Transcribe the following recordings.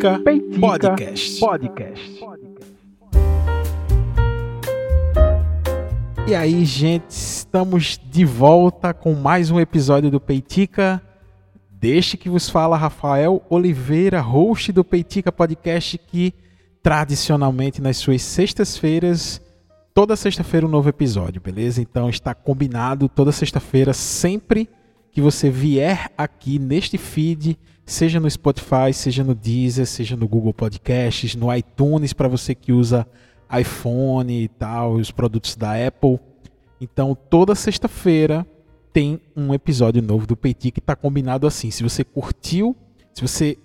Peitica, Peitica Podcast. Podcast. E aí, gente, estamos de volta com mais um episódio do Peitica. Deixe que vos fala Rafael Oliveira, host do Peitica Podcast, que tradicionalmente nas suas sextas-feiras, toda sexta-feira um novo episódio, beleza? Então está combinado toda sexta-feira, sempre que você vier aqui neste feed, seja no Spotify, seja no Deezer, seja no Google Podcasts, no iTunes para você que usa iPhone e tal, os produtos da Apple. Então, toda sexta-feira tem um episódio novo do Peiti que está combinado assim. Se você curtiu, se você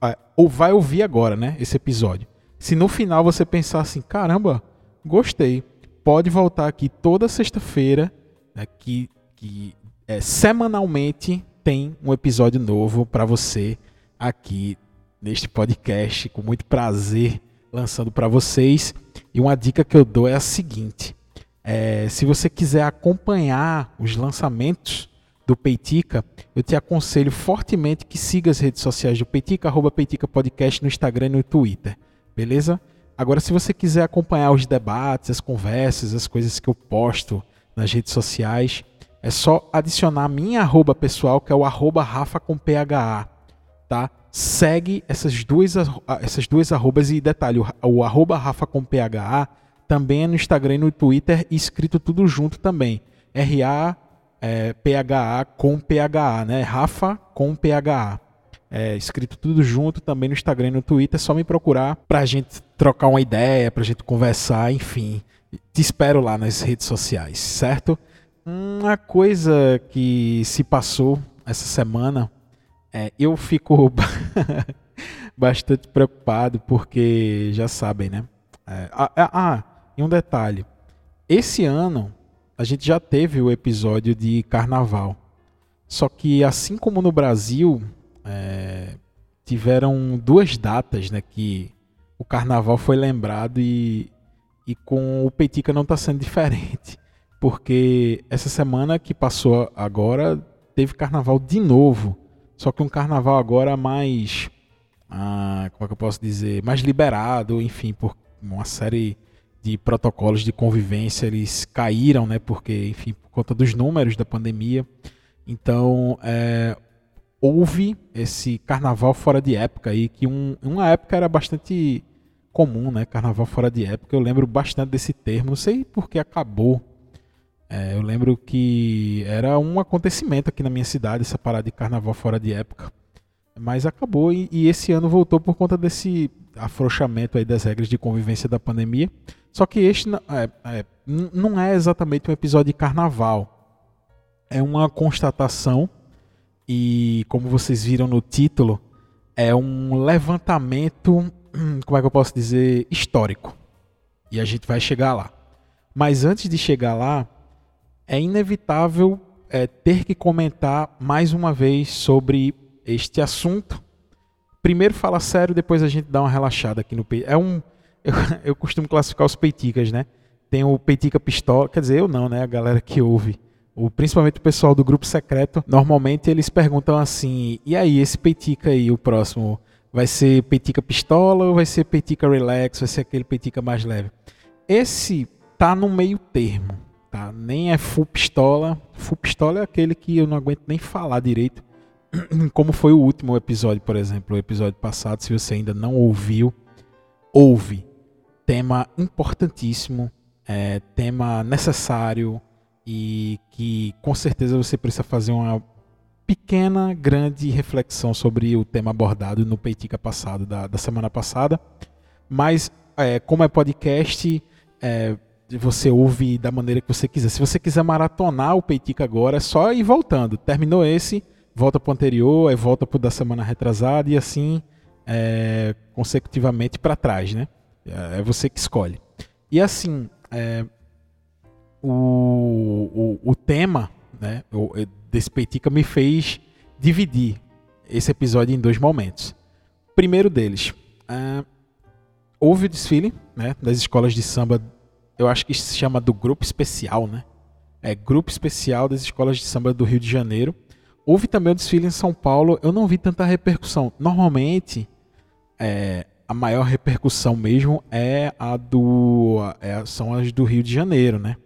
ah, ou vai ouvir agora, né, esse episódio. Se no final você pensar assim, caramba, gostei, pode voltar aqui toda sexta-feira, né, que, que é, semanalmente tem um episódio novo para você aqui neste podcast, com muito prazer lançando para vocês. E uma dica que eu dou é a seguinte: é, se você quiser acompanhar os lançamentos do Peitica, eu te aconselho fortemente que siga as redes sociais do Peitica, arroba Peitica Podcast no Instagram e no Twitter, beleza? Agora, se você quiser acompanhar os debates, as conversas, as coisas que eu posto nas redes sociais, é só adicionar a minha arroba pessoal, que é o arroba Rafa com PHA, tá? Segue essas duas, essas duas arrobas e detalhe, o, o arroba Rafa com PHA também é no Instagram e no Twitter, escrito tudo junto também. R-A é, PHA com PHA, né? Rafa com PHA. É, escrito tudo junto também no Instagram e no Twitter, é só me procurar pra gente trocar uma ideia, pra gente conversar, enfim. Te espero lá nas redes sociais, certo? Uma coisa que se passou essa semana, é, eu fico bastante preocupado porque já sabem, né? É, ah, ah, ah, e um detalhe: esse ano a gente já teve o episódio de Carnaval, só que assim como no Brasil é, tiveram duas datas, né, que o Carnaval foi lembrado e, e com o Petica não está sendo diferente porque essa semana que passou agora teve carnaval de novo. Só que um carnaval agora mais. Ah, como é que eu posso dizer? Mais liberado, enfim, por uma série de protocolos de convivência eles caíram, né? Porque, enfim, por conta dos números da pandemia. Então, é, houve esse carnaval fora de época aí, que um, uma época era bastante comum, né? Carnaval fora de época. Eu lembro bastante desse termo. Não sei por que acabou é, eu lembro que era um acontecimento aqui na minha cidade, essa parada de carnaval fora de época. Mas acabou e, e esse ano voltou por conta desse afrouxamento aí das regras de convivência da pandemia. Só que este é, é, não é exatamente um episódio de carnaval. É uma constatação e, como vocês viram no título, é um levantamento, como é que eu posso dizer, histórico. E a gente vai chegar lá. Mas antes de chegar lá, é inevitável é, ter que comentar mais uma vez sobre este assunto. Primeiro fala sério, depois a gente dá uma relaxada aqui no peito. É um, eu, eu, costumo classificar os peiticas, né? Tem o peitica pistola, quer dizer, eu não, né? A galera que ouve, o, principalmente o pessoal do grupo secreto, normalmente eles perguntam assim: e aí, esse peitica aí, o próximo, vai ser peitica pistola ou vai ser peitica relax? Vai ser aquele peitica mais leve? Esse tá no meio termo tá? Nem é full pistola. Full pistola é aquele que eu não aguento nem falar direito. Como foi o último episódio, por exemplo, o episódio passado, se você ainda não ouviu, ouve. Tema importantíssimo, é, tema necessário e que com certeza você precisa fazer uma pequena, grande reflexão sobre o tema abordado no Peitica passado, da, da semana passada. Mas, é, como é podcast, é, você ouve da maneira que você quiser. Se você quiser maratonar o Peitica agora, é só ir voltando. Terminou esse, volta para o anterior, aí volta para o da semana retrasada e assim é, consecutivamente para trás, né? É, é você que escolhe. E assim, é, o, o, o, tema né, desse Peitica me fez dividir esse episódio em dois momentos. Primeiro deles, é, houve o desfile né, das escolas de samba eu acho que se chama do Grupo Especial, né? É Grupo Especial das Escolas de Samba do Rio de Janeiro. Houve também o desfile em São Paulo, eu não vi tanta repercussão. Normalmente, é, a maior repercussão mesmo é a do é, são as do Rio de Janeiro, né?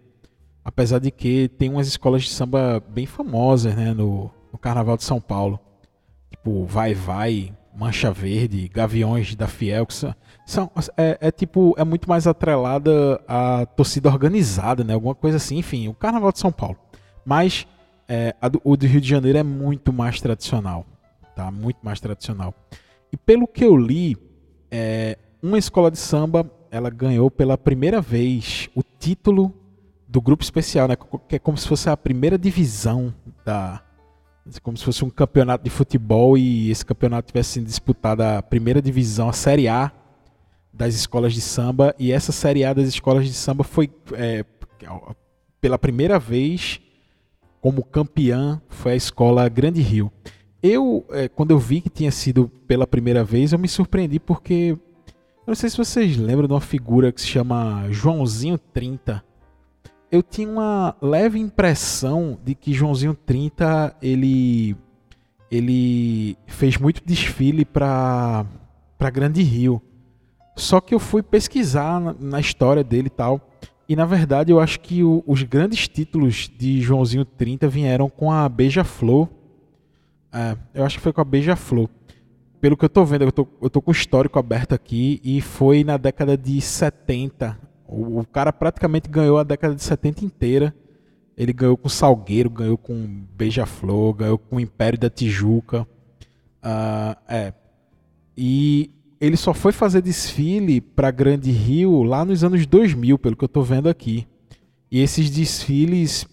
Apesar de que tem umas escolas de samba bem famosas, né, no, no Carnaval de São Paulo, tipo Vai Vai, Mancha Verde, Gaviões da Fiel, que são, são é, é, tipo é muito mais atrelada à torcida organizada, né? Alguma coisa assim, enfim, o Carnaval de São Paulo. Mas é, do, o do Rio de Janeiro é muito mais tradicional, tá? Muito mais tradicional. E pelo que eu li, é, uma escola de samba ela ganhou pela primeira vez o título do grupo especial, né? Que é como se fosse a primeira divisão da como se fosse um campeonato de futebol e esse campeonato tivesse sido disputado a primeira divisão, a Série A das escolas de samba e essa Série A das escolas de samba foi é, pela primeira vez como campeã foi a escola Grande Rio. Eu, é, quando eu vi que tinha sido pela primeira vez, eu me surpreendi porque. Eu não sei se vocês lembram de uma figura que se chama Joãozinho 30. Eu tinha uma leve impressão de que Joãozinho 30 ele, ele fez muito desfile para Grande Rio. Só que eu fui pesquisar na, na história dele e tal. E na verdade eu acho que o, os grandes títulos de Joãozinho 30 vieram com a Beija-Flor é, eu acho que foi com a Beija-Flor. Pelo que eu tô vendo, eu tô, eu tô com o histórico aberto aqui e foi na década de 70. O, o cara praticamente ganhou a década de 70 inteira. Ele ganhou com Salgueiro, ganhou com Beija-Flor, ganhou com Império da Tijuca. Uh, é. E ele só foi fazer desfile para Grande Rio lá nos anos 2000, pelo que eu estou vendo aqui. E esses desfiles,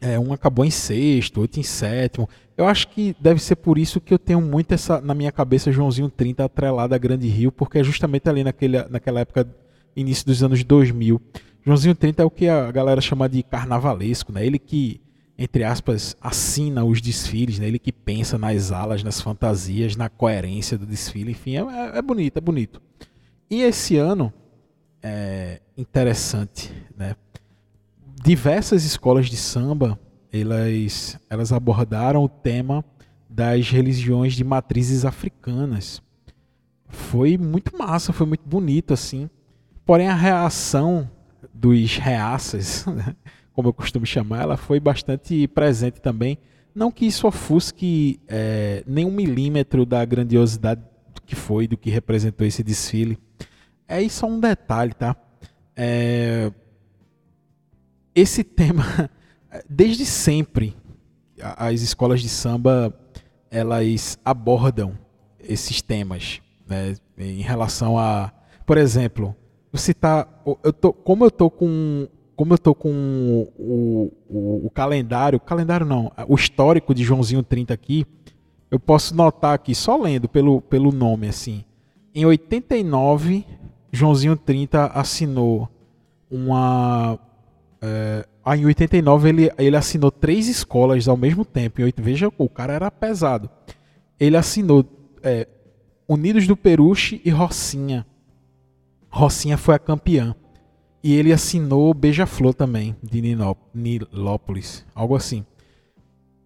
é, um acabou em sexto, outro em sétimo. Eu acho que deve ser por isso que eu tenho muito essa na minha cabeça Joãozinho 30 atrelado a Grande Rio, porque é justamente ali naquele, naquela época, início dos anos 2000. Joãozinho 30 é o que a galera chama de carnavalesco, né? Ele que, entre aspas, assina os desfiles, né? Ele que pensa nas alas, nas fantasias, na coerência do desfile, enfim, é, é bonito, é bonito. E esse ano, é interessante, né? Diversas escolas de samba elas, elas abordaram o tema das religiões de matrizes africanas. Foi muito massa, foi muito bonito assim. Porém a reação dos reaças, como eu costumo chamar, ela foi bastante presente também. Não que isso ofusque é, nem um milímetro da grandiosidade que foi, do que representou esse desfile. É isso um detalhe, tá? É, esse tema desde sempre as escolas de samba elas abordam esses temas né, em relação a por exemplo você tá eu tô como eu tô com como eu tô com o, o, o calendário calendário não o histórico de Joãozinho 30 aqui eu posso notar aqui só lendo pelo, pelo nome assim em 89 Joãozinho 30 assinou uma é, em 89 ele, ele assinou três escolas ao mesmo tempo. E veja, o cara era pesado. Ele assinou é, Unidos do Peruche e Rocinha. Rocinha foi a campeã. E ele assinou Beija-Flor também, de Nilópolis, algo assim.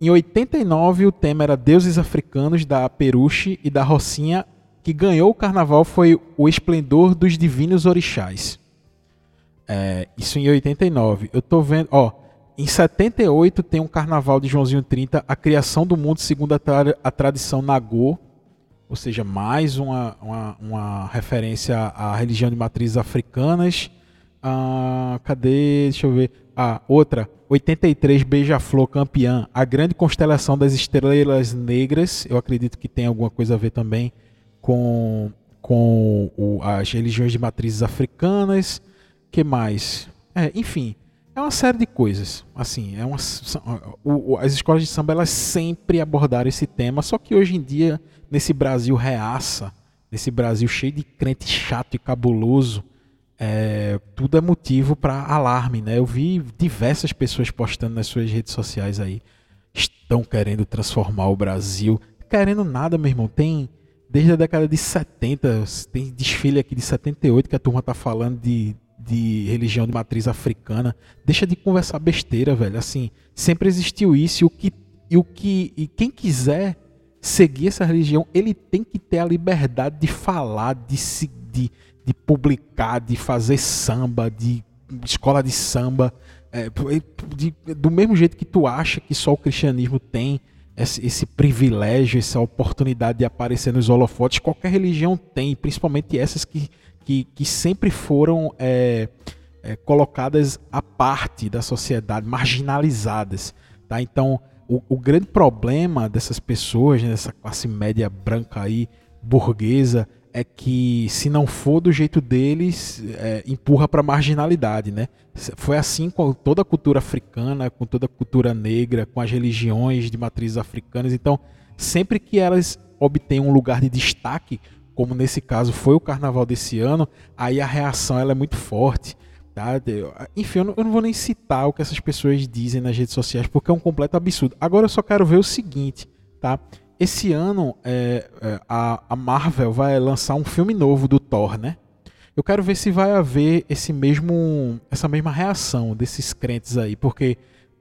Em 89 o tema era Deuses Africanos da Peruche e da Rocinha. Que ganhou o carnaval foi O Esplendor dos Divinos Orixás. É, isso em 89. Eu tô vendo, ó, em 78 tem um carnaval de Joãozinho 30, a criação do mundo segundo a, tra a tradição Nagô, ou seja, mais uma, uma, uma, referência à religião de matrizes africanas. Ah, cadê? Deixa eu ver. Ah, outra. 83 Beija-Flor campeã. A grande constelação das estrelas negras. Eu acredito que tem alguma coisa a ver também com, com o, as religiões de matrizes africanas que mais? É, enfim, é uma série de coisas. Assim, é uma, as escolas de samba elas sempre abordaram esse tema, só que hoje em dia, nesse Brasil reaça, nesse Brasil cheio de crente chato e cabuloso, é, tudo é motivo para alarme, né? Eu vi diversas pessoas postando nas suas redes sociais aí, estão querendo transformar o Brasil, querendo nada, meu irmão. Tem desde a década de 70, tem desfile aqui de 78 que a turma tá falando de de religião de matriz africana. Deixa de conversar besteira, velho. Assim, sempre existiu isso e o que e o que e quem quiser seguir essa religião, ele tem que ter a liberdade de falar, de, de, de publicar, de fazer samba, de escola de samba. É, de, do mesmo jeito que tu acha que só o cristianismo tem esse, esse, privilégio, essa oportunidade de aparecer nos holofotes, qualquer religião tem, principalmente essas que, que, que sempre foram é, é, colocadas à parte da sociedade, marginalizadas. Tá? Então, o, o grande problema dessas pessoas, né, dessa classe média branca aí, burguesa, é que se não for do jeito deles, é, empurra para a marginalidade, né? Foi assim com toda a cultura africana, com toda a cultura negra, com as religiões de matrizes africanas. Então, sempre que elas obtêm um lugar de destaque, como nesse caso foi o carnaval desse ano, aí a reação ela é muito forte. Tá? Enfim, eu não, eu não vou nem citar o que essas pessoas dizem nas redes sociais, porque é um completo absurdo. Agora eu só quero ver o seguinte, tá? Esse ano é, é, a, a, Marvel vai lançar um filme novo do Thor, né? Eu quero ver se vai haver esse mesmo, essa mesma reação desses crentes aí, porque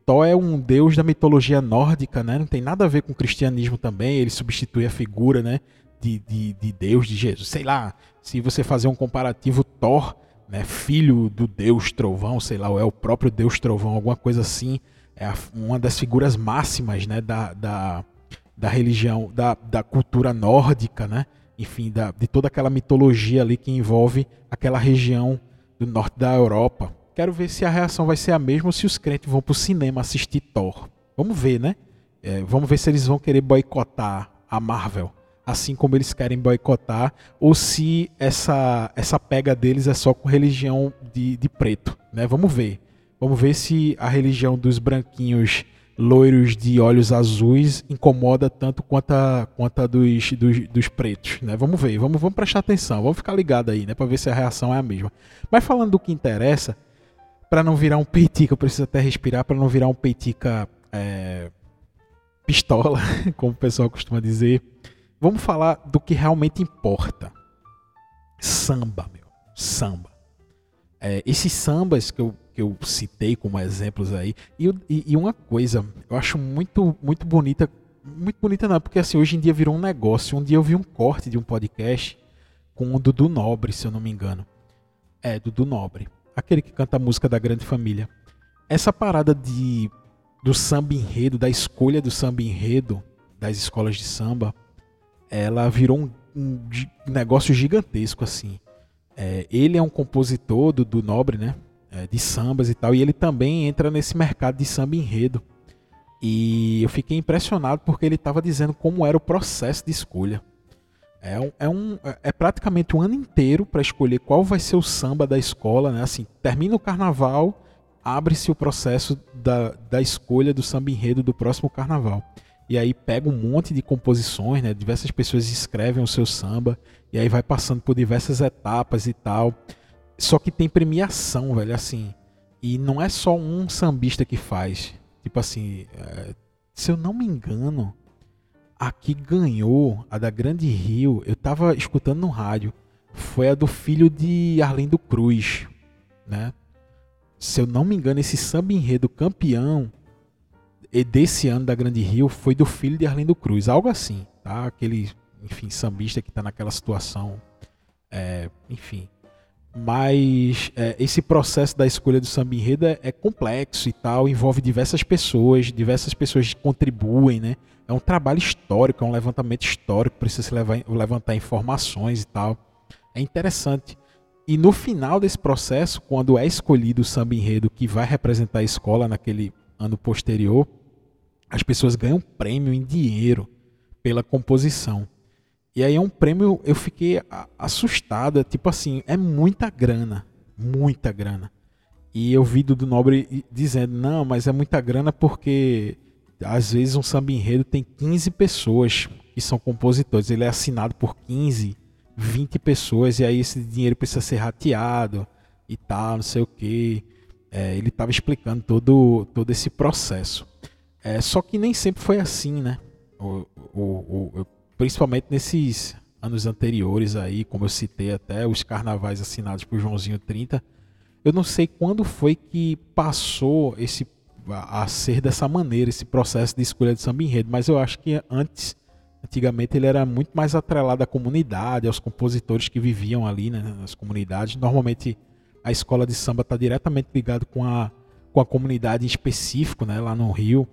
Thor é um deus da mitologia nórdica, né? Não tem nada a ver com o cristianismo também. Ele substitui a figura, né? De, de, de Deus, de Jesus. Sei lá, se você fazer um comparativo, Thor né, filho do Deus Trovão, sei lá, ou é o próprio Deus Trovão, alguma coisa assim, é uma das figuras máximas né, da, da, da religião, da, da cultura nórdica, né? enfim, da, de toda aquela mitologia ali que envolve aquela região do norte da Europa. Quero ver se a reação vai ser a mesma ou se os crentes vão para o cinema assistir Thor. Vamos ver, né? É, vamos ver se eles vão querer boicotar a Marvel assim como eles querem boicotar, ou se essa, essa pega deles é só com religião de, de preto. Né? Vamos ver. Vamos ver se a religião dos branquinhos loiros de olhos azuis incomoda tanto quanto a, quanto a dos, dos, dos, pretos. Né? Vamos ver, vamos, vamos prestar atenção, vamos ficar ligado aí, né? para ver se a reação é a mesma. Mas falando do que interessa, para não virar um peitica, eu preciso até respirar, para não virar um peitica é, pistola, como o pessoal costuma dizer. Vamos falar do que realmente importa. Samba, meu. Samba. É, esses sambas que eu, que eu citei como exemplos aí. E, e, e, uma coisa, eu acho muito, muito bonita. Muito bonita não, porque assim, hoje em dia virou um negócio. Um dia eu vi um corte de um podcast com o Dudu Nobre, se eu não me engano. É, Dudu Nobre. Aquele que canta a música da Grande Família. Essa parada de do samba enredo, da escolha do samba enredo das escolas de samba, ela virou um, um negócio gigantesco assim. É, ele é um compositor do, do Nobre, né? É, de sambas e tal, e ele também entra nesse mercado de samba enredo. E eu fiquei impressionado porque ele estava dizendo como era o processo de escolha. É, um, é, um, é praticamente um ano inteiro para escolher qual vai ser o samba da escola, né? Assim, termina o carnaval, abre-se o processo da, da escolha do samba enredo do próximo carnaval. E aí pega um monte de composições, né? Diversas pessoas escrevem o seu samba e aí vai passando por diversas etapas e tal. Só que tem premiação, velho, assim. E não é só um sambista que faz. Tipo assim, é, se eu não me engano, aqui ganhou a da Grande Rio. Eu tava escutando no rádio. Foi a do filho de Arlindo Cruz, né? Se eu não me engano, esse samba enredo campeão desse ano da Grande Rio foi do filho de Arlindo Cruz, algo assim, tá? Aquele, enfim, sambista que está naquela situação, é, enfim. Mas é, esse processo da escolha do samba enredo é, é, complexo e tal, envolve diversas pessoas, diversas pessoas contribuem, né? É um trabalho histórico, é um levantamento histórico, precisa se levar, levantar informações e tal. É interessante. E no final desse processo, quando é escolhido o samba enredo que vai representar a escola naquele ano posterior, as pessoas ganham prêmio em dinheiro pela composição. E aí é um prêmio, eu fiquei assustada, tipo assim, é muita grana, muita grana. E eu vi do Nobre dizendo, não, mas é muita grana porque às vezes um samba enredo tem 15 pessoas que são compositores, ele é assinado por 15, 20 pessoas, e aí esse dinheiro precisa ser rateado e tal, não sei o que. É, ele estava explicando todo, todo esse processo. É, só que nem sempre foi assim, né? O, o, o, principalmente nesses anos anteriores aí, como eu citei até, os carnavais assinados por Joãozinho 30. Eu não sei quando foi que passou esse a, a ser dessa maneira, esse processo de escolha de samba enredo, mas eu acho que antes Antigamente ele era muito mais atrelado à comunidade, aos compositores que viviam ali né, nas comunidades. Normalmente a escola de samba está diretamente ligado com a, com a comunidade em específico, né, lá no Rio.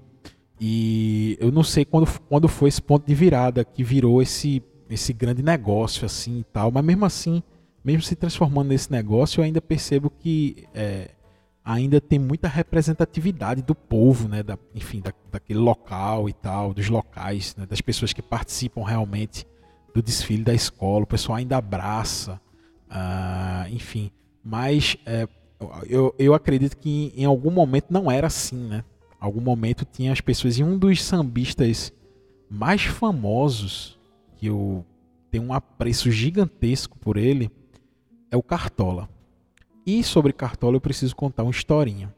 E eu não sei quando, quando foi esse ponto de virada que virou esse, esse grande negócio assim e tal, mas mesmo assim, mesmo se transformando nesse negócio, eu ainda percebo que é, ainda tem muita representatividade do povo, né, da, enfim, da, daquele local e tal, dos locais, né, das pessoas que participam realmente do desfile da escola, o pessoal ainda abraça, uh, enfim. Mas é, eu, eu acredito que em algum momento não era assim, né? Algum momento tinha as pessoas e um dos sambistas mais famosos que eu tenho um apreço gigantesco por ele é o Cartola. E sobre Cartola eu preciso contar uma historinha.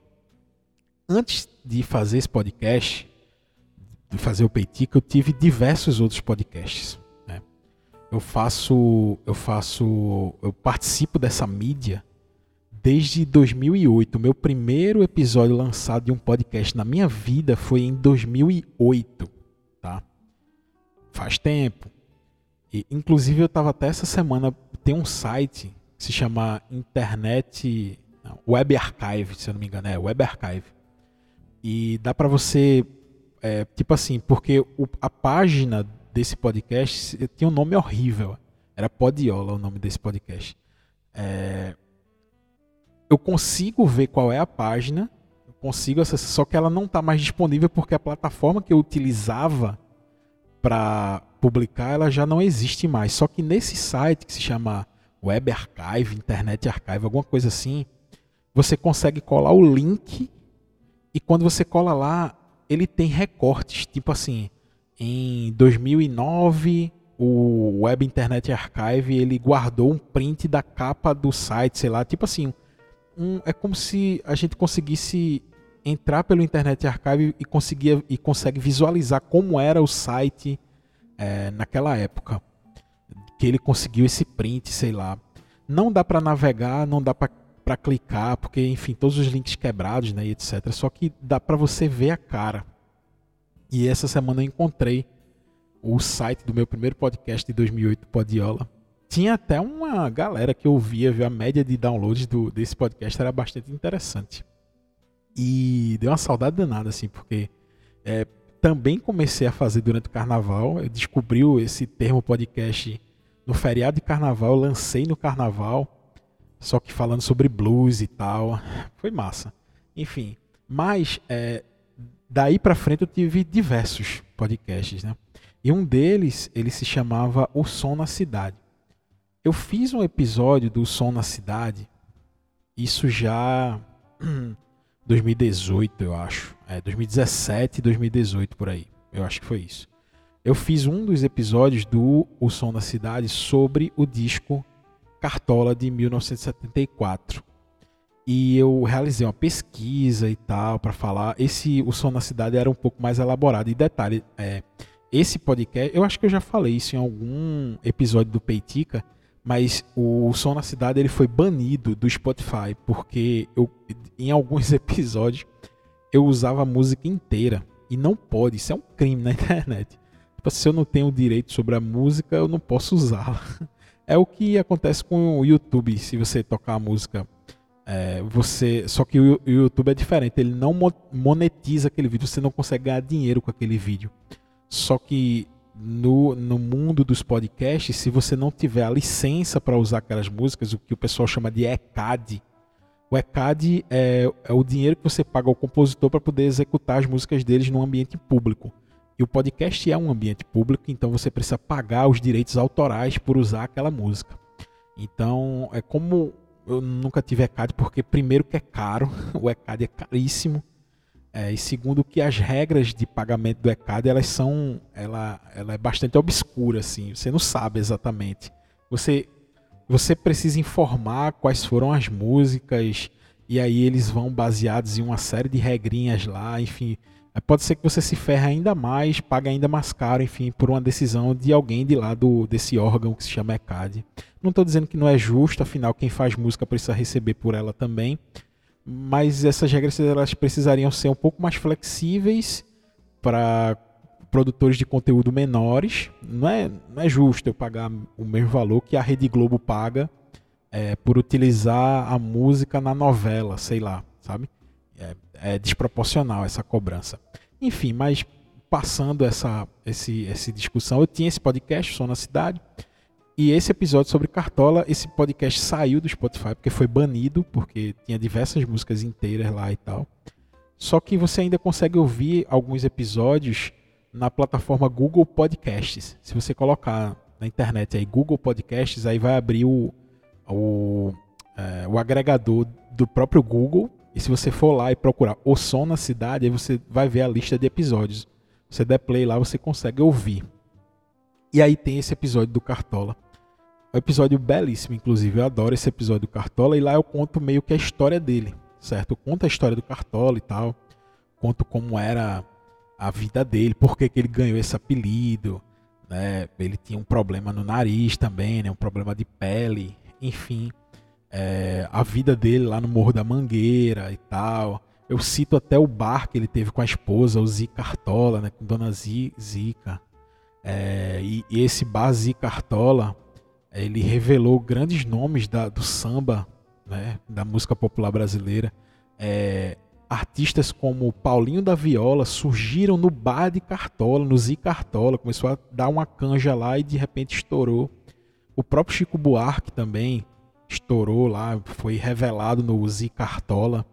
Antes de fazer esse podcast, de fazer o Peitica, eu tive diversos outros podcasts. Né? Eu faço, eu faço, eu participo dessa mídia desde 2008. O meu primeiro episódio lançado de um podcast na minha vida foi em 2008, tá? Faz tempo. E, inclusive eu estava até essa semana tem um site se chama Internet não, Web Archive, se eu não me engano, é Web Archive. E dá para você, é, tipo assim, porque o, a página desse podcast tinha um nome horrível. Era Podiola o nome desse podcast. É, eu consigo ver qual é a página, consigo acessar, só que ela não está mais disponível porque a plataforma que eu utilizava para publicar ela já não existe mais. Só que nesse site que se chama Web Archive, Internet Archive, alguma coisa assim, você consegue colar o link e quando você cola lá, ele tem recortes, tipo assim, em 2009 o Web Internet Archive ele guardou um print da capa do site, sei lá, tipo assim, um, é como se a gente conseguisse entrar pelo Internet Archive e conseguia e consegue visualizar como era o site é, naquela época que ele conseguiu esse print, sei lá. Não dá para navegar, não dá para clicar, porque enfim, todos os links quebrados, né, etc. Só que dá para você ver a cara. E essa semana eu encontrei o site do meu primeiro podcast de 2008, Podiola. Tinha até uma galera que ouvia, viu? A média de downloads do, desse podcast era bastante interessante. E deu uma saudade danada, assim, porque é, também comecei a fazer durante o carnaval. Eu descobri esse termo podcast no feriado de carnaval, lancei no carnaval, só que falando sobre blues e tal. Foi massa. Enfim, mas é, daí para frente eu tive diversos podcasts, né? E um deles, ele se chamava O Som na Cidade. Eu fiz um episódio do Som na Cidade, isso já 2018, eu acho. É, 2017, 2018 por aí. Eu acho que foi isso. Eu fiz um dos episódios do O Som da Cidade sobre o disco Cartola de 1974. E eu realizei uma pesquisa e tal para falar. Esse O Som da Cidade era um pouco mais elaborado. E detalhe, é, esse podcast, eu acho que eu já falei isso em algum episódio do Peitica, mas o Som na Cidade ele foi banido do Spotify porque eu, em alguns episódios eu usava a música inteira e não pode, isso é um crime na internet. Tipo, se eu não tenho direito sobre a música, eu não posso usá-la. É o que acontece com o YouTube, se você tocar a música, é, você, só que o YouTube é diferente, ele não monetiza aquele vídeo, você não consegue ganhar dinheiro com aquele vídeo. Só que no, no mundo dos podcasts, se você não tiver a licença para usar aquelas músicas, o que o pessoal chama de ECAD, o ECAD é, é o dinheiro que você paga ao compositor para poder executar as músicas deles no ambiente público. E o podcast é um ambiente público, então você precisa pagar os direitos autorais por usar aquela música. Então, é como eu nunca tive ECAD, porque primeiro que é caro, o ECAD é caríssimo. É, e segundo que as regras de pagamento do ECAD elas são ela, ela é bastante obscura assim você não sabe exatamente. Você você precisa informar quais foram as músicas e aí eles vão baseados em uma série de regrinhas lá enfim. Pode ser que você se ferre ainda mais pague ainda mais caro enfim por uma decisão de alguém de lá do, desse órgão que se chama ECAD. Não estou dizendo que não é justo afinal quem faz música precisa receber por ela também mas essas regras elas precisariam ser um pouco mais flexíveis para produtores de conteúdo menores, não é, não é justo eu pagar o mesmo valor que a Rede Globo paga é, por utilizar a música na novela, sei lá, sabe? É, é, desproporcional essa cobrança. Enfim, mas passando essa, esse, essa discussão, eu tinha esse podcast, Som na Cidade, e esse episódio sobre Cartola, esse podcast saiu do Spotify porque foi banido, porque tinha diversas músicas inteiras lá e tal. Só que você ainda consegue ouvir alguns episódios na plataforma Google Podcasts. Se você colocar na internet aí Google Podcasts, aí vai abrir o, o, é, o agregador do próprio Google. E se você for lá e procurar o som na cidade, aí você vai ver a lista de episódios. Você der play lá, você consegue ouvir. E aí tem esse episódio do Cartola. Um episódio belíssimo, inclusive. Eu adoro esse episódio do Cartola. E lá eu conto meio que a história dele, certo? Eu conto a história do Cartola e tal. Conto como era a vida dele, por que ele ganhou esse apelido. Né? Ele tinha um problema no nariz também, né? um problema de pele, enfim. É, a vida dele lá no Morro da Mangueira e tal. Eu cito até o bar que ele teve com a esposa, o Zica Cartola, né? com Dona Zica. É, e, e, esse bar Zica Cartola, ele revelou grandes nomes da, do samba, né? da música popular brasileira. É, artistas como Paulinho da Viola surgiram no bar de Cartola, no Zi Cartola, começou a dar uma canja lá e de repente estourou. O próprio Chico Buarque também estourou lá, foi revelado no Zi Cartola.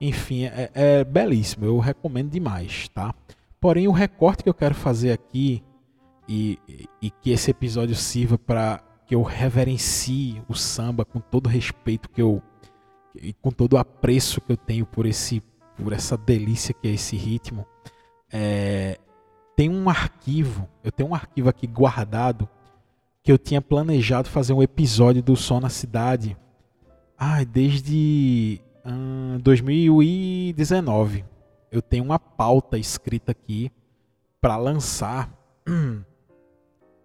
Enfim, é, é belíssimo, eu recomendo demais, tá? Porém, o recorte que eu quero fazer aqui e, e que esse episódio sirva para que eu reverencie o samba com todo o respeito que eu e com todo o apreço que eu tenho por esse por essa delícia que é esse ritmo é, tem um arquivo eu tenho um arquivo aqui guardado que eu tinha planejado fazer um episódio do Som na Cidade ah, desde hum, 2019 eu tenho uma pauta escrita aqui para lançar hum,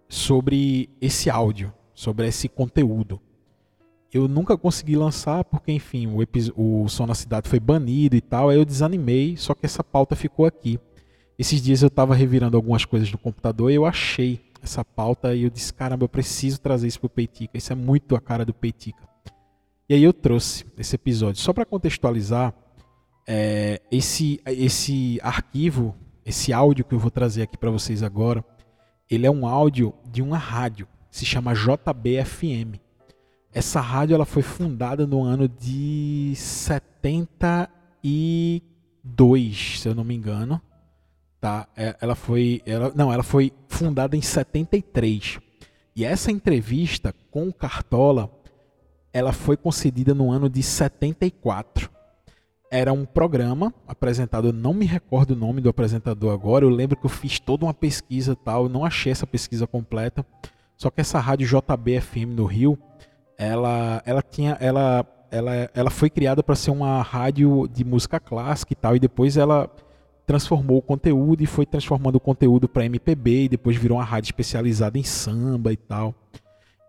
sobre esse áudio sobre esse conteúdo eu nunca consegui lançar porque, enfim, o, o Som na Cidade foi banido e tal. Aí eu desanimei, só que essa pauta ficou aqui. Esses dias eu estava revirando algumas coisas no computador e eu achei essa pauta e eu disse: caramba, eu preciso trazer isso para o Peitica. Isso é muito a cara do Peitica. E aí eu trouxe esse episódio. Só para contextualizar, é, esse, esse arquivo, esse áudio que eu vou trazer aqui para vocês agora, ele é um áudio de uma rádio, se chama JBFM. Essa rádio ela foi fundada no ano de 72, se eu não me engano. Tá? É, ela foi, ela, não, ela foi fundada em 73. E essa entrevista com o Cartola, ela foi concedida no ano de 74. Era um programa apresentado, eu não me recordo o nome do apresentador agora. Eu lembro que eu fiz toda uma pesquisa tal, não achei essa pesquisa completa. Só que essa rádio JBFM no Rio, ela, ela tinha, ela, ela, ela foi criada para ser uma rádio de música clássica e tal, e depois ela transformou o conteúdo e foi transformando o conteúdo para MPB e depois virou uma rádio especializada em samba e tal.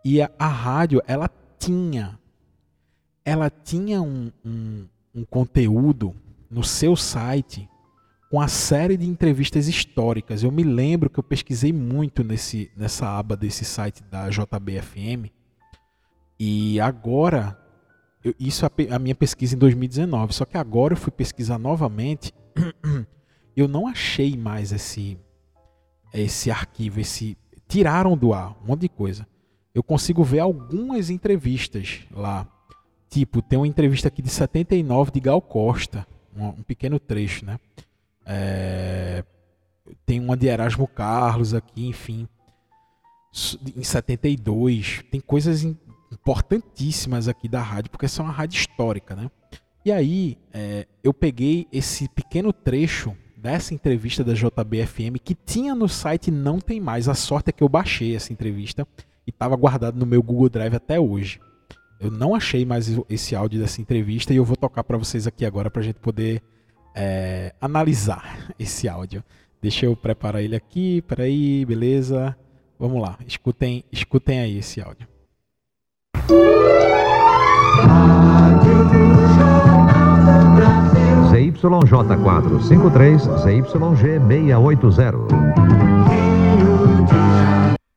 E a, a rádio, ela tinha, ela tinha um, um, um conteúdo no seu site com a série de entrevistas históricas. Eu me lembro que eu pesquisei muito nesse, nessa aba desse site da JBFM e agora, eu, isso é a, minha pesquisa em 2019, só que agora eu fui pesquisar novamente, eu não achei mais esse esse arquivo, esse tiraram do ar um monte de coisa. Eu consigo ver algumas entrevistas lá. Tipo, tem uma entrevista aqui de 79 de Gal Costa, um, um pequeno trecho, né? É, tem uma de Erasmo Carlos aqui, enfim. Em 72. Tem coisas importantíssimas aqui da rádio, porque essa é uma rádio histórica, né? E aí é, eu peguei esse pequeno trecho dessa entrevista da JBFM que tinha no site não tem mais. A sorte é que eu baixei essa entrevista e estava guardado no meu Google Drive até hoje. Eu não achei mais esse áudio dessa entrevista e eu vou tocar para vocês aqui agora para a gente poder é, analisar esse áudio. Deixa eu preparar ele aqui, peraí, beleza? Vamos lá, escutem, escutem aí esse áudio. ZYJ453, ZYG680.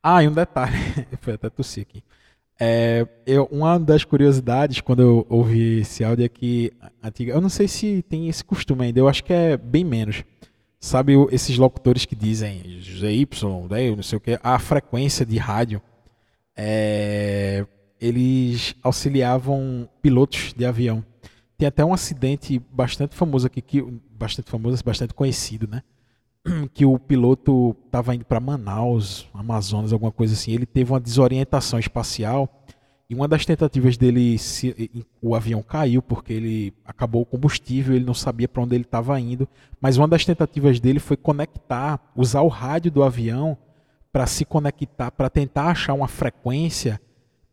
Ah, e um detalhe, foi até tossir aqui. É, eu, uma das curiosidades quando eu ouvi esse áudio é que antiga, eu não sei se tem esse costume ainda, eu acho que é bem menos. Sabe esses locutores que dizem ZY, não sei o que, a frequência de rádio, é, eles auxiliavam pilotos de avião. Tem até um acidente bastante famoso aqui, que, bastante famoso, bastante conhecido, né? Que o piloto estava indo para Manaus, Amazonas, alguma coisa assim. Ele teve uma desorientação espacial e uma das tentativas dele, se, o avião caiu porque ele acabou o combustível, ele não sabia para onde ele estava indo. Mas uma das tentativas dele foi conectar, usar o rádio do avião para se conectar, para tentar achar uma frequência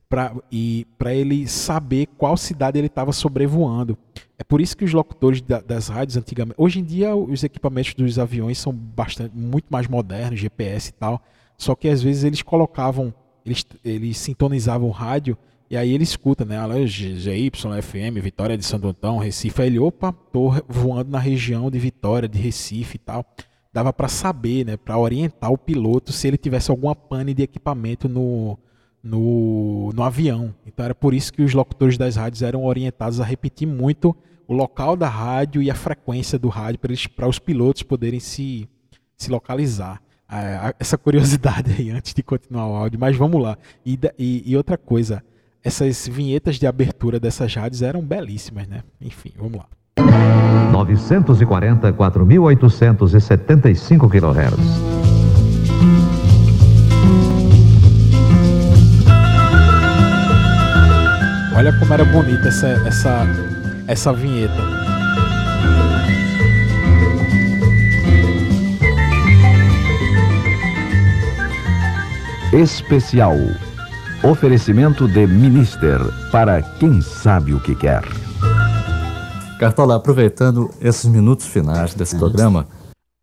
pra, e para ele saber qual cidade ele estava sobrevoando. É por isso que os locutores da, das rádios antigamente, hoje em dia os equipamentos dos aviões são bastante muito mais modernos, GPS e tal. Só que às vezes eles colocavam, eles, eles sintonizavam o rádio e aí ele escuta, né? GY, FM, Vitória de Santo Antão, Recife. Aí ele, opa, tô voando na região de Vitória, de Recife e tal. Dava para saber, né? Para orientar o piloto se ele tivesse alguma pane de equipamento no, no, no avião. Então era por isso que os locutores das rádios eram orientados a repetir muito o local da rádio e a frequência do rádio para os pilotos poderem se, se localizar. Ah, essa curiosidade aí antes de continuar o áudio, mas vamos lá. E, e, e outra coisa, essas vinhetas de abertura dessas rádios eram belíssimas, né? Enfim, vamos lá. 944.875 kHz. Olha como era bonita essa, essa, essa vinheta. Especial. Oferecimento de Minister para quem sabe o que quer. Cartola, aproveitando esses minutos finais desse programa.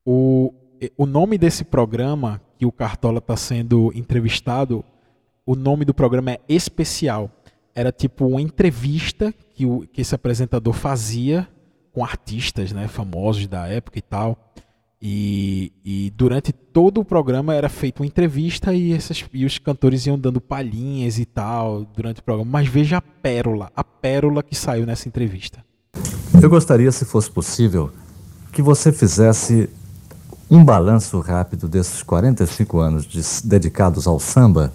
O, o nome desse programa que o Cartola está sendo entrevistado, o nome do programa é Especial era tipo uma entrevista que, o, que esse apresentador fazia com artistas né, famosos da época e tal. E, e, durante todo o programa era feita uma entrevista e, essas, e os cantores iam dando palhinhas e tal durante o programa. Mas veja a pérola, a pérola que saiu nessa entrevista. Eu gostaria, se fosse possível, que você fizesse um balanço rápido desses 45 anos de, dedicados ao samba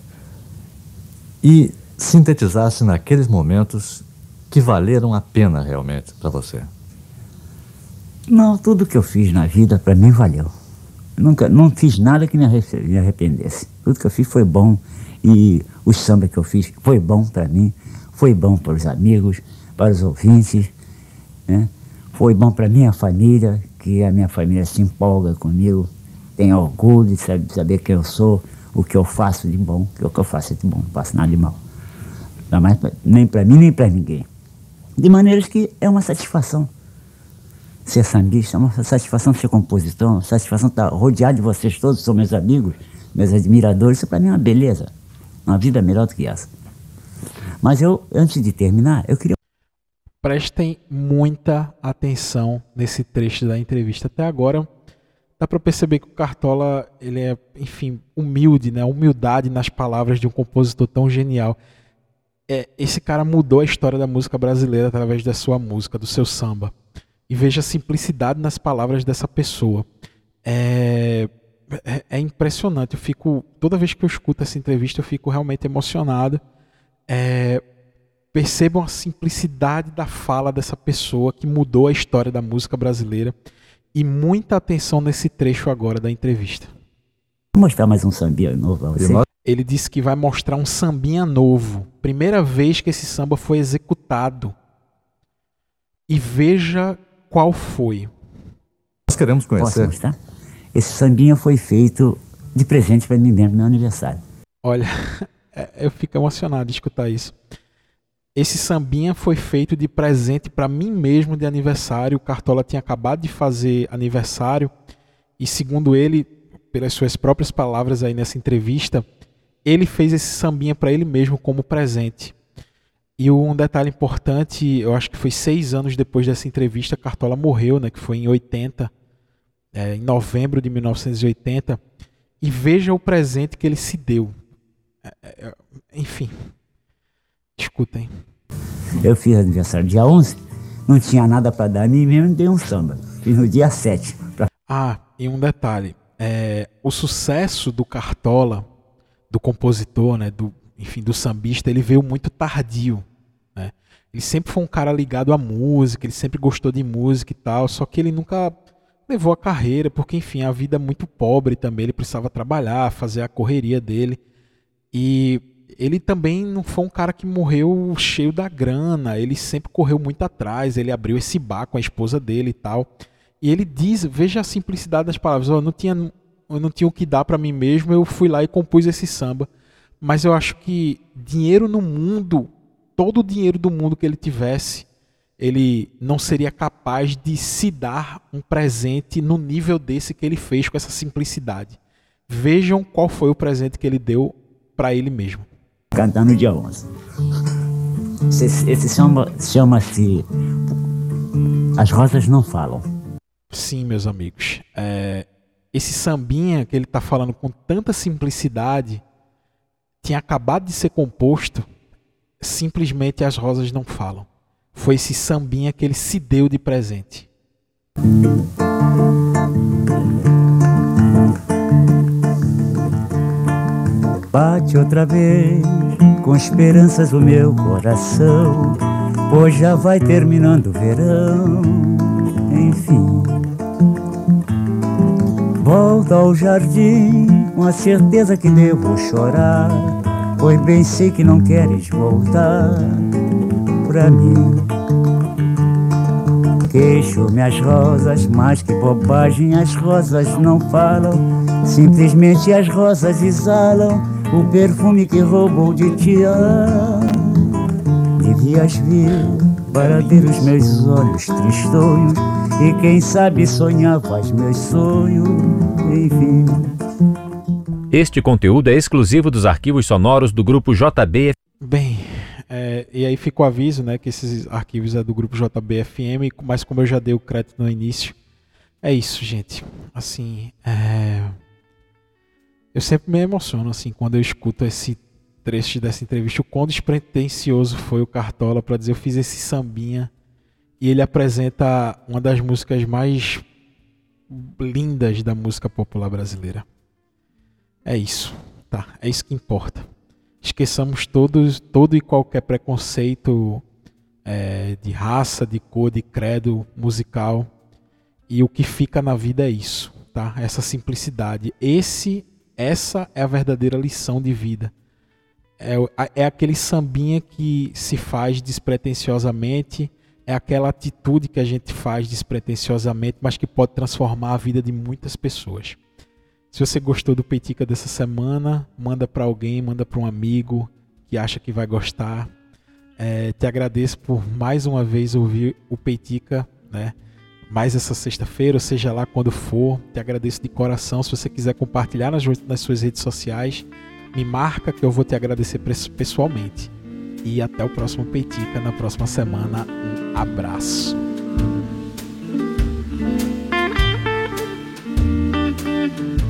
e sintetizasse naqueles momentos que valeram a pena realmente para você? Não, tudo que eu fiz na vida para mim valeu. Nunca, não fiz nada que me arrependesse. Tudo que eu fiz foi bom e o samba que eu fiz foi bom para mim, foi bom para os amigos, para os ouvintes, né? Foi bom para minha família, que a minha família se empolga comigo, tem orgulho de saber, saber quem eu sou, o que eu faço de bom, que o que eu faço é de bom, não faço nada de mal. Não pra, nem para mim, nem para ninguém. De maneiras que é uma satisfação ser sambista, é uma satisfação ser compositor, uma satisfação estar rodeado de vocês todos, são meus amigos, meus admiradores. Isso para mim é uma beleza. Uma vida melhor do que essa. Mas eu, antes de terminar, eu queria. Prestem muita atenção nesse trecho da entrevista. Até agora, dá para perceber que o Cartola ele é, enfim, humilde, né? Humildade nas palavras de um compositor tão genial é, esse cara mudou a história da música brasileira através da sua música, do seu samba. E veja a simplicidade nas palavras dessa pessoa. É, é, é, impressionante. Eu fico toda vez que eu escuto essa entrevista, eu fico realmente emocionado. É, percebam a simplicidade da fala dessa pessoa que mudou a história da música brasileira. E muita atenção nesse trecho agora da entrevista. Vou mostrar mais um sambinha novo pra você ele disse que vai mostrar um sambinha novo. Primeira vez que esse samba foi executado. E veja qual foi. Nós queremos conhecer. Posso mostrar? Esse sambinha foi feito de presente para mim mesmo no meu aniversário. Olha, é, eu fico emocionado de escutar isso. Esse sambinha foi feito de presente para mim mesmo de aniversário. O Cartola tinha acabado de fazer aniversário e, segundo ele, pelas suas próprias palavras aí nessa entrevista, ele fez esse sambinha para ele mesmo como presente. E um detalhe importante, eu acho que foi seis anos depois dessa entrevista, Cartola morreu, né, que foi em 80, é, em novembro de 1980. E veja o presente que ele se deu. É, é, é enfim. Escutem. Eu fiz aniversário dia 11, não tinha nada para dar mim mesmo, dei um samba. Fiz no dia 7. Pra... Ah, e um detalhe. É, o sucesso do Cartola, do compositor, né, do, enfim, do sambista, ele veio muito tardio. Né? Ele sempre foi um cara ligado à música, ele sempre gostou de música e tal, só que ele nunca levou a carreira, porque enfim, a vida é muito pobre também, ele precisava trabalhar, fazer a correria dele. E ele também não foi um cara que morreu cheio da grana, ele sempre correu muito atrás, ele abriu esse bar com a esposa dele e tal. E ele diz, veja a simplicidade das palavras, eu não tinha, eu não tinha o que dar para mim mesmo, eu fui lá e compus esse samba. Mas eu acho que dinheiro no mundo, todo o dinheiro do mundo que ele tivesse, ele não seria capaz de se dar um presente no nível desse que ele fez com essa simplicidade. Vejam qual foi o presente que ele deu para ele mesmo. Cantar no dia 11. Esse, esse chama-se As Rosas Não Falam. Sim, meus amigos. É, esse sambinha que ele está falando com tanta simplicidade tinha acabado de ser composto. Simplesmente as rosas não falam foi esse sambinha que ele se deu de presente. Bate outra vez com esperanças o meu coração, pois já vai terminando o verão. Volta ao jardim com a certeza que devo chorar, pois bem sei que não queres voltar pra mim. Queixo-me as rosas, mas que bobagem as rosas não falam. Simplesmente as rosas exalam o perfume que roubou de ti. Ah, devias vir para ver os meus olhos tristonhos e quem sabe sonhavas meus sonhos, enfim. Este conteúdo é exclusivo dos arquivos sonoros do grupo JB. Bem, é, e aí fica o aviso, né, que esses arquivos é do grupo JBFM, mas como eu já dei o crédito no início, é isso, gente. Assim, é... eu sempre me emociono assim quando eu escuto esse trecho dessa entrevista, o quão despretensioso foi o Cartola para dizer eu fiz esse sambinha e ele apresenta uma das músicas mais lindas da música popular brasileira. É isso, tá? É isso que importa esqueçamos todos, todo e qualquer preconceito é, de raça, de cor, de credo musical. E o que fica na vida é isso, tá? Essa simplicidade. Esse, essa é a verdadeira lição de vida. É, é aquele sambinha que se faz despretensiosamente, é aquela atitude que a gente faz despretensiosamente, mas que pode transformar a vida de muitas pessoas. Se você gostou do Peitica dessa semana, manda para alguém, manda para um amigo que acha que vai gostar. É, te agradeço por mais uma vez ouvir o Peitica, né? Mais essa sexta-feira, ou seja lá quando for. Te agradeço de coração. Se você quiser compartilhar nas, nas suas redes sociais, me marca que eu vou te agradecer pessoalmente e até o próximo Petica na próxima semana. Um abraço. thank you